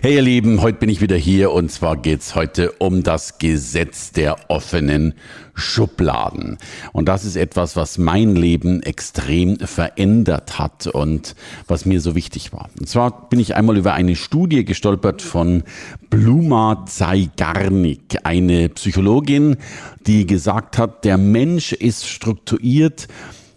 Hey ihr Lieben, heute bin ich wieder hier und zwar geht's heute um das Gesetz der offenen Schubladen. Und das ist etwas, was mein Leben extrem verändert hat und was mir so wichtig war. Und zwar bin ich einmal über eine Studie gestolpert von Bluma Zeigarnik, eine Psychologin, die gesagt hat, der Mensch ist strukturiert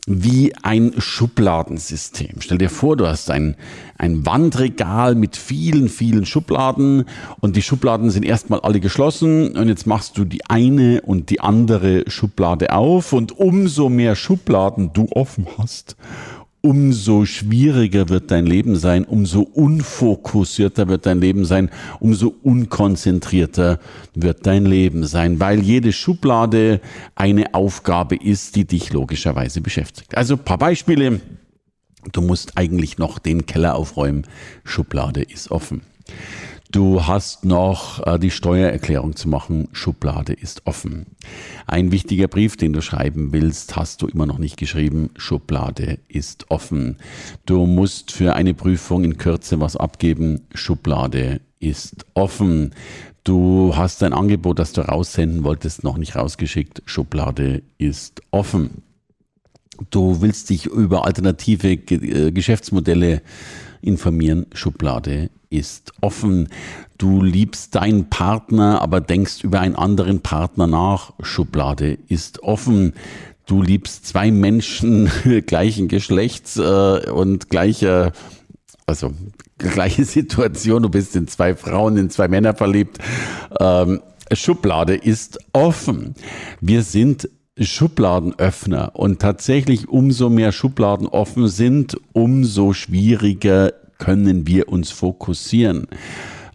wie ein Schubladensystem. Stell dir vor, du hast ein, ein Wandregal mit vielen, vielen Schubladen und die Schubladen sind erstmal alle geschlossen und jetzt machst du die eine und die andere Schublade auf und umso mehr Schubladen du offen hast, umso schwieriger wird dein Leben sein, umso unfokussierter wird dein Leben sein, umso unkonzentrierter wird dein Leben sein, weil jede Schublade eine Aufgabe ist, die dich logischerweise beschäftigt. Also paar Beispiele. Du musst eigentlich noch den Keller aufräumen. Schublade ist offen. Du hast noch äh, die Steuererklärung zu machen. Schublade ist offen. Ein wichtiger Brief, den du schreiben willst, hast du immer noch nicht geschrieben. Schublade ist offen. Du musst für eine Prüfung in Kürze was abgeben. Schublade ist offen. Du hast ein Angebot, das du raussenden wolltest, noch nicht rausgeschickt. Schublade ist offen. Du willst dich über alternative äh, Geschäftsmodelle informieren. Schublade ist offen. Du liebst deinen Partner, aber denkst über einen anderen Partner nach. Schublade ist offen. Du liebst zwei Menschen gleichen Geschlechts äh, und gleicher, also gleiche Situation. Du bist in zwei Frauen, in zwei Männer verliebt. Ähm, Schublade ist offen. Wir sind Schubladenöffner und tatsächlich umso mehr Schubladen offen sind, umso schwieriger können wir uns fokussieren.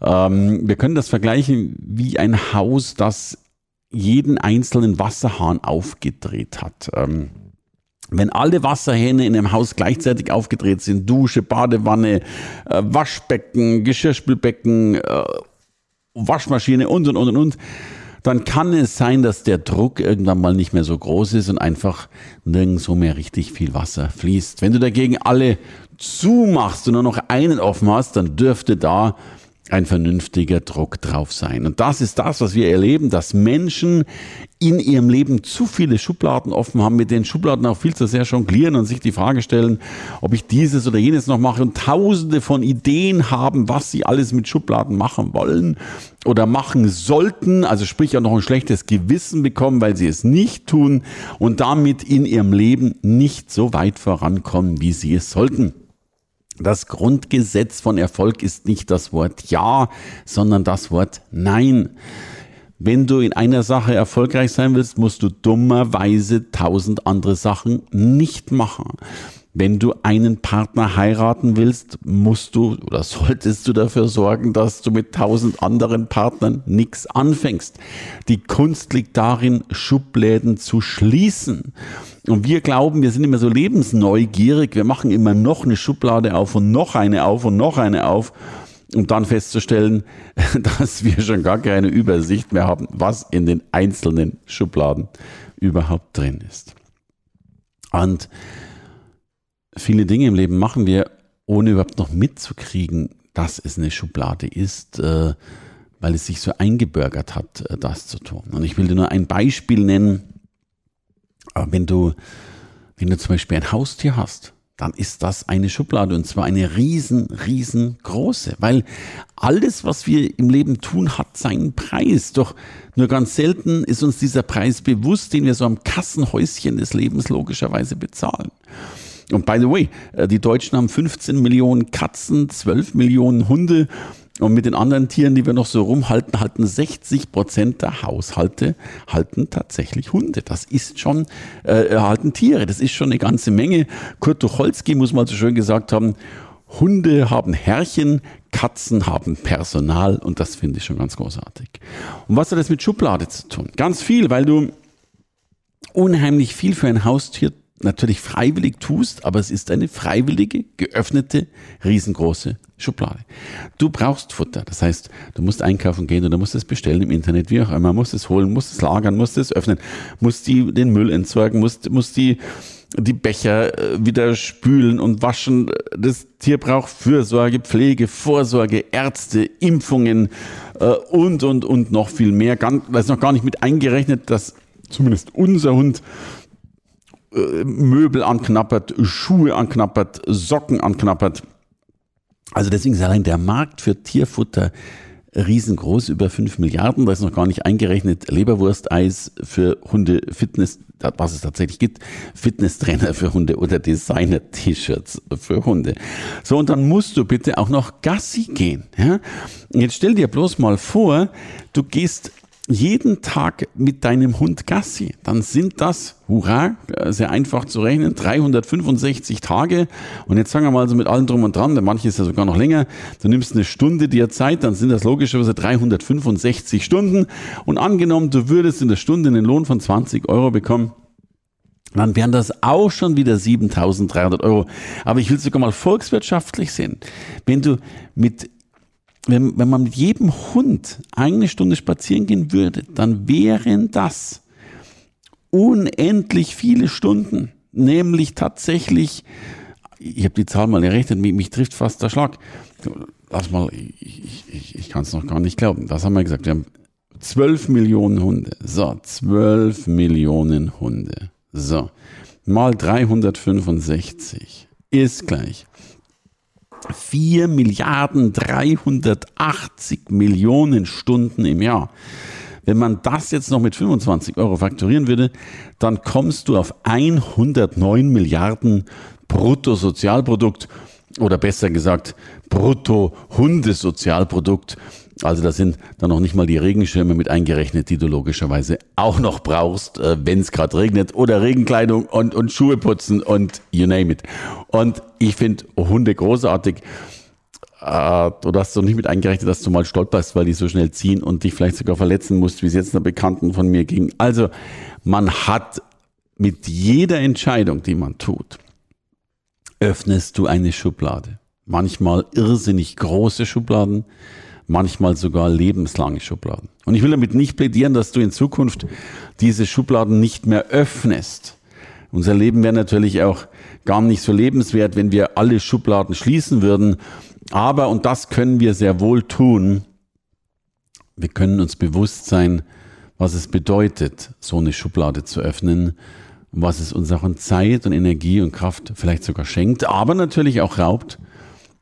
Ähm, wir können das vergleichen wie ein Haus, das jeden einzelnen Wasserhahn aufgedreht hat. Ähm, wenn alle Wasserhähne in einem Haus gleichzeitig aufgedreht sind, Dusche, Badewanne, äh, Waschbecken, Geschirrspülbecken, äh, Waschmaschine und und und und und, dann kann es sein, dass der Druck irgendwann mal nicht mehr so groß ist und einfach nirgendwo mehr richtig viel Wasser fließt. Wenn du dagegen alle zumachst und nur noch einen offen hast, dann dürfte da ein vernünftiger Druck drauf sein. Und das ist das, was wir erleben, dass Menschen in ihrem Leben zu viele Schubladen offen haben, mit den Schubladen auch viel zu sehr jonglieren und sich die Frage stellen, ob ich dieses oder jenes noch mache und tausende von Ideen haben, was sie alles mit Schubladen machen wollen oder machen sollten, also sprich auch noch ein schlechtes Gewissen bekommen, weil sie es nicht tun und damit in ihrem Leben nicht so weit vorankommen, wie sie es sollten. Das Grundgesetz von Erfolg ist nicht das Wort Ja, sondern das Wort Nein. Wenn du in einer Sache erfolgreich sein willst, musst du dummerweise tausend andere Sachen nicht machen. Wenn du einen Partner heiraten willst, musst du oder solltest du dafür sorgen, dass du mit tausend anderen Partnern nichts anfängst. Die Kunst liegt darin, Schubläden zu schließen. Und wir glauben, wir sind immer so lebensneugierig, wir machen immer noch eine Schublade auf und noch eine auf und noch eine auf um dann festzustellen, dass wir schon gar keine Übersicht mehr haben, was in den einzelnen Schubladen überhaupt drin ist. Und viele Dinge im Leben machen wir, ohne überhaupt noch mitzukriegen, dass es eine Schublade ist, äh, weil es sich so eingebürgert hat, äh, das zu tun. Und ich will dir nur ein Beispiel nennen. Äh, wenn du, wenn du zum Beispiel ein Haustier hast, dann ist das eine Schublade und zwar eine riesen, riesengroße, weil alles, was wir im Leben tun, hat seinen Preis. Doch nur ganz selten ist uns dieser Preis bewusst, den wir so am Kassenhäuschen des Lebens logischerweise bezahlen. Und by the way, äh, die Deutschen haben 15 Millionen Katzen, 12 Millionen Hunde. Und mit den anderen Tieren, die wir noch so rumhalten, halten 60 Prozent der Haushalte halten tatsächlich Hunde. Das ist schon, äh, halten Tiere. Das ist schon eine ganze Menge. Kurt Tucholsky muss mal so schön gesagt haben, Hunde haben Herrchen, Katzen haben Personal und das finde ich schon ganz großartig. Und was hat das mit Schublade zu tun? Ganz viel, weil du unheimlich viel für ein Haustier natürlich freiwillig tust, aber es ist eine freiwillige, geöffnete, riesengroße Schublade. Du brauchst Futter, das heißt, du musst einkaufen gehen oder musst es bestellen im Internet, wie auch immer, musst es holen, musst es lagern, musst es öffnen, musst die, den Müll entsorgen, musst, musst die, die Becher äh, wieder spülen und waschen. Das Tier braucht Fürsorge, Pflege, Vorsorge, Ärzte, Impfungen äh, und, und, und noch viel mehr. Da ist noch gar nicht mit eingerechnet, dass zumindest unser Hund Möbel anknappert, Schuhe anknappert, Socken anknappert. Also deswegen ist allein der Markt für Tierfutter riesengroß, über 5 Milliarden. Da ist noch gar nicht eingerechnet Leberwursteis für Hunde, Fitness, was es tatsächlich gibt, Fitnesstrainer für Hunde oder Designer-T-Shirts für Hunde. So, und dann musst du bitte auch noch Gassi gehen. Ja? Jetzt stell dir bloß mal vor, du gehst jeden Tag mit deinem Hund Gassi, dann sind das, hurra, sehr einfach zu rechnen, 365 Tage. Und jetzt sagen wir mal so mit allem drum und dran, der manche ist ja sogar noch länger, du nimmst eine Stunde dir Zeit, dann sind das logischerweise 365 Stunden. Und angenommen, du würdest in der Stunde einen Lohn von 20 Euro bekommen, dann wären das auch schon wieder 7300 Euro. Aber ich will sogar mal volkswirtschaftlich sehen. Wenn du mit wenn, wenn man mit jedem Hund eine Stunde spazieren gehen würde, dann wären das unendlich viele Stunden. Nämlich tatsächlich, ich habe die Zahl mal errechnet, mich, mich, trifft fast der Schlag. Lass mal, ich, ich, ich kann es noch gar nicht glauben. Das haben wir gesagt. Wir haben 12 Millionen Hunde. So, 12 Millionen Hunde. So, mal 365 ist gleich 4 Milliarden 380 Millionen Stunden im Jahr. Wenn man das jetzt noch mit 25 Euro fakturieren würde, dann kommst du auf 109 Milliarden Bruttosozialprodukt oder besser gesagt Brutto-Hundesozialprodukt. Also da sind dann noch nicht mal die Regenschirme mit eingerechnet, die du logischerweise auch noch brauchst, äh, wenn es gerade regnet oder Regenkleidung und, und Schuhe putzen und you name it. Und ich finde Hunde großartig. Äh, du hast doch nicht mit eingerechnet, dass du mal stolperst, weil die so schnell ziehen und dich vielleicht sogar verletzen musst, wie es jetzt einer Bekannten von mir ging. Also man hat mit jeder Entscheidung, die man tut, öffnest du eine Schublade. Manchmal irrsinnig große Schubladen, manchmal sogar lebenslange Schubladen. Und ich will damit nicht plädieren, dass du in Zukunft diese Schubladen nicht mehr öffnest. Unser Leben wäre natürlich auch gar nicht so lebenswert, wenn wir alle Schubladen schließen würden. Aber, und das können wir sehr wohl tun, wir können uns bewusst sein, was es bedeutet, so eine Schublade zu öffnen und was es uns auch an Zeit und Energie und Kraft vielleicht sogar schenkt, aber natürlich auch raubt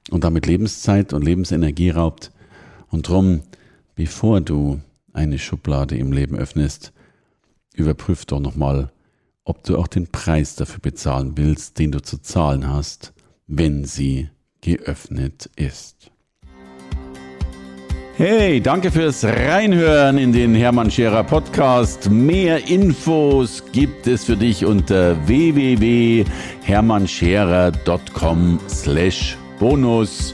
und damit Lebenszeit und Lebensenergie raubt. Und drum, bevor du eine Schublade im Leben öffnest, überprüf doch nochmal, ob du auch den Preis dafür bezahlen willst, den du zu zahlen hast, wenn sie geöffnet ist. Hey, danke fürs Reinhören in den Hermann Scherer Podcast. Mehr Infos gibt es für dich unter www.hermannscherer.com slash bonus.